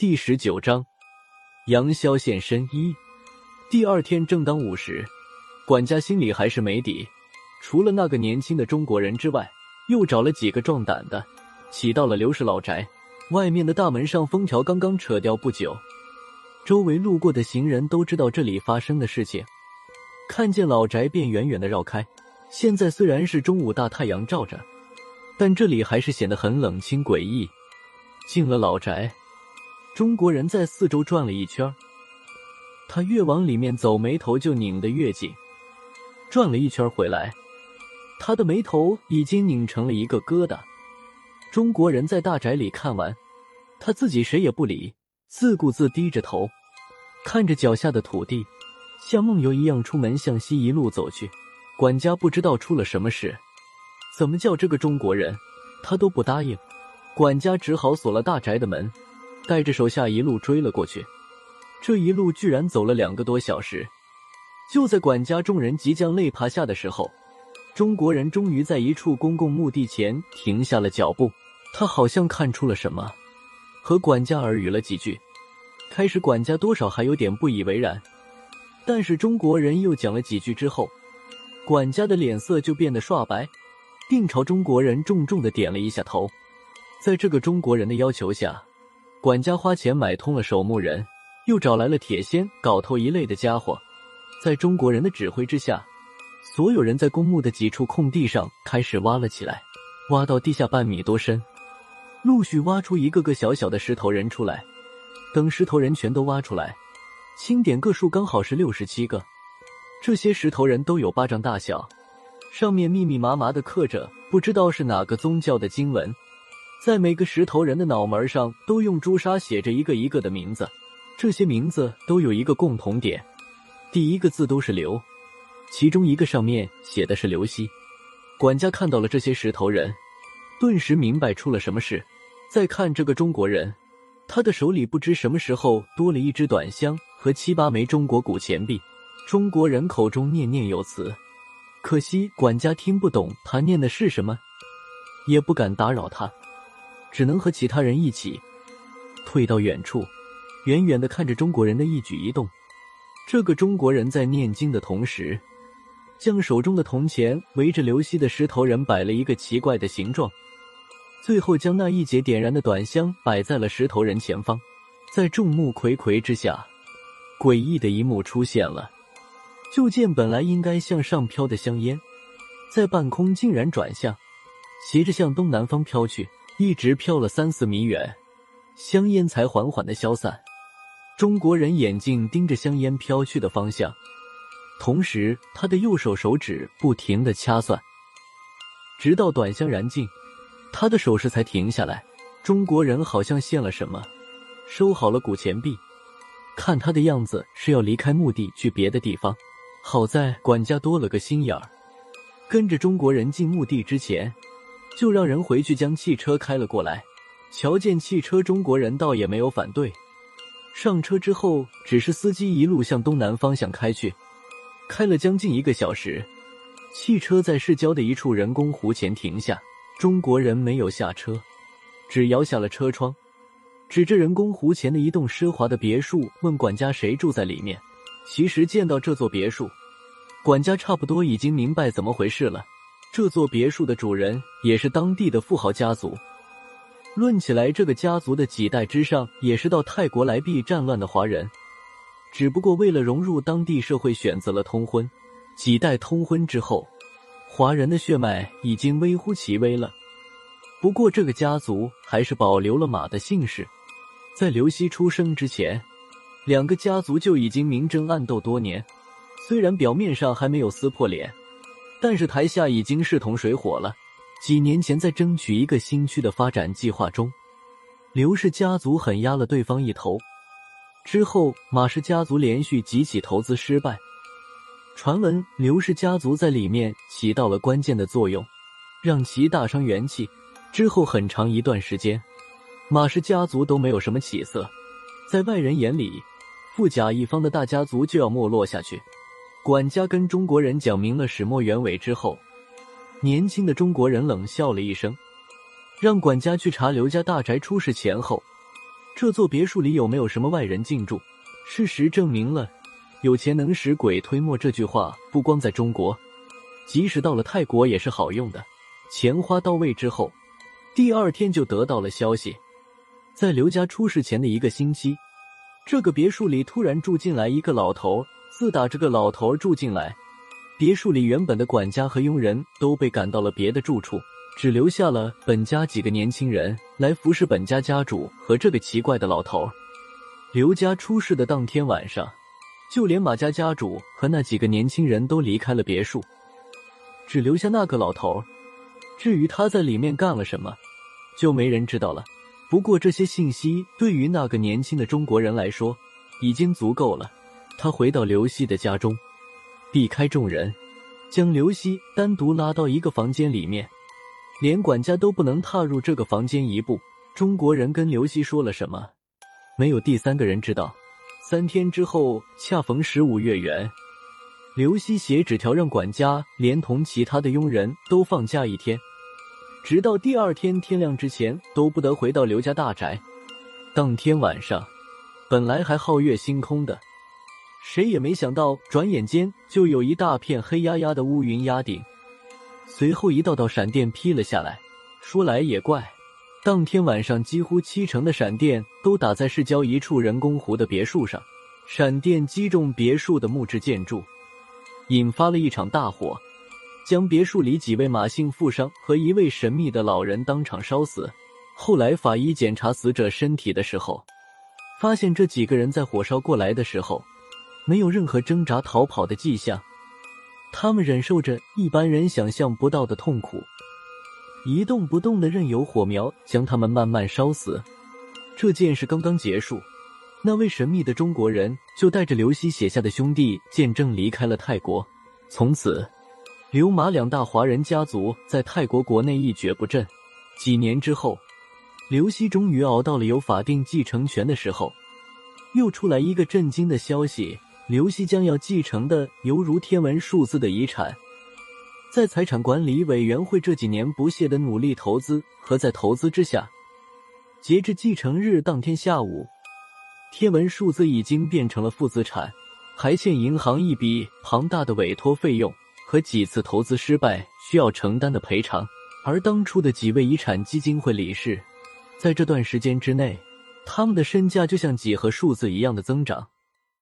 第十九章，杨潇现身一。第二天正当午时，管家心里还是没底，除了那个年轻的中国人之外，又找了几个壮胆的，骑到了刘氏老宅外面的大门上。封条刚刚扯掉不久，周围路过的行人都知道这里发生的事情，看见老宅便远远的绕开。现在虽然是中午，大太阳照着，但这里还是显得很冷清诡异。进了老宅，中国人在四周转了一圈，他越往里面走，眉头就拧得越紧。转了一圈回来，他的眉头已经拧成了一个疙瘩。中国人在大宅里看完，他自己谁也不理，自顾自低着头，看着脚下的土地，像梦游一样出门向西一路走去。管家不知道出了什么事，怎么叫这个中国人，他都不答应。管家只好锁了大宅的门，带着手下一路追了过去。这一路居然走了两个多小时。就在管家众人即将累趴下的时候，中国人终于在一处公共墓地前停下了脚步。他好像看出了什么，和管家耳语了几句。开始，管家多少还有点不以为然，但是中国人又讲了几句之后，管家的脸色就变得刷白，并朝中国人重重的点了一下头。在这个中国人的要求下，管家花钱买通了守墓人，又找来了铁锨、镐头一类的家伙。在中国人的指挥之下，所有人在公墓的几处空地上开始挖了起来，挖到地下半米多深，陆续挖出一个个小小的石头人出来。等石头人全都挖出来，清点个数刚好是六十七个。这些石头人都有巴掌大小，上面密密麻麻的刻着不知道是哪个宗教的经文。在每个石头人的脑门上都用朱砂写着一个一个的名字，这些名字都有一个共同点，第一个字都是刘，其中一个上面写的是刘希。管家看到了这些石头人，顿时明白出了什么事。再看这个中国人，他的手里不知什么时候多了一支短香和七八枚中国古钱币。中国人口中念念有词，可惜管家听不懂他念的是什么，也不敢打扰他。只能和其他人一起退到远处，远远的看着中国人的一举一动。这个中国人在念经的同时，将手中的铜钱围着刘希的石头人摆了一个奇怪的形状，最后将那一节点燃的短香摆在了石头人前方。在众目睽睽之下，诡异的一幕出现了。就见本来应该向上飘的香烟，在半空竟然转向，斜着向东南方飘去。一直飘了三四米远，香烟才缓缓的消散。中国人眼睛盯着香烟飘去的方向，同时他的右手手指不停的掐算，直到短香燃尽，他的手势才停下来。中国人好像现了什么，收好了古钱币，看他的样子是要离开墓地去别的地方。好在管家多了个心眼儿，跟着中国人进墓地之前。就让人回去将汽车开了过来。瞧见汽车，中国人倒也没有反对。上车之后，只是司机一路向东南方向开去，开了将近一个小时。汽车在市郊的一处人工湖前停下，中国人没有下车，只摇下了车窗，指着人工湖前的一栋奢华的别墅，问管家谁住在里面。其实见到这座别墅，管家差不多已经明白怎么回事了。这座别墅的主人也是当地的富豪家族。论起来，这个家族的几代之上也是到泰国来避战乱的华人，只不过为了融入当地社会，选择了通婚。几代通婚之后，华人的血脉已经微乎其微了。不过，这个家族还是保留了马的姓氏。在刘希出生之前，两个家族就已经明争暗斗多年，虽然表面上还没有撕破脸。但是台下已经势同水火了。几年前，在争取一个新区的发展计划中，刘氏家族狠压了对方一头。之后，马氏家族连续几起投资失败，传闻刘氏家族在里面起到了关键的作用，让其大伤元气。之后很长一段时间，马氏家族都没有什么起色，在外人眼里，富甲一方的大家族就要没落下去。管家跟中国人讲明了始末原委之后，年轻的中国人冷笑了一声，让管家去查刘家大宅出事前后。这座别墅里有没有什么外人进驻？事实证明了“有钱能使鬼推磨”这句话不光在中国，即使到了泰国也是好用的。钱花到位之后，第二天就得到了消息，在刘家出事前的一个星期，这个别墅里突然住进来一个老头。自打这个老头住进来，别墅里原本的管家和佣人都被赶到了别的住处。只留下了本家几个年轻人来服侍本家家主和这个奇怪的老头。刘家出事的当天晚上，就连马家家主和那几个年轻人都离开了别墅，只留下那个老头。至于他在里面干了什么，就没人知道了。不过这些信息对于那个年轻的中国人来说已经足够了。他回到刘希的家中，避开众人，将刘希单独拉到一个房间里面。连管家都不能踏入这个房间一步。中国人跟刘希说了什么？没有第三个人知道。三天之后，恰逢十五月圆，刘希写纸条让管家连同其他的佣人都放假一天，直到第二天天亮之前都不得回到刘家大宅。当天晚上，本来还皓月星空的，谁也没想到，转眼间就有一大片黑压压的乌云压顶。随后，一道道闪电劈了下来。说来也怪，当天晚上几乎七成的闪电都打在市郊一处人工湖的别墅上，闪电击中别墅的木质建筑，引发了一场大火，将别墅里几位马姓富商和一位神秘的老人当场烧死。后来，法医检查死者身体的时候，发现这几个人在火烧过来的时候，没有任何挣扎逃跑的迹象。他们忍受着一般人想象不到的痛苦，一动不动的任由火苗将他们慢慢烧死。这件事刚刚结束，那位神秘的中国人就带着刘希写下的兄弟见证离开了泰国。从此，刘马两大华人家族在泰国国内一蹶不振。几年之后，刘希终于熬到了有法定继承权的时候，又出来一个震惊的消息。刘希将要继承的犹如天文数字的遗产，在财产管理委员会这几年不懈的努力投资和在投资之下，截至继承日当天下午，天文数字已经变成了负资产，还欠银行一笔庞大的委托费用和几次投资失败需要承担的赔偿。而当初的几位遗产基金会理事，在这段时间之内，他们的身价就像几何数字一样的增长。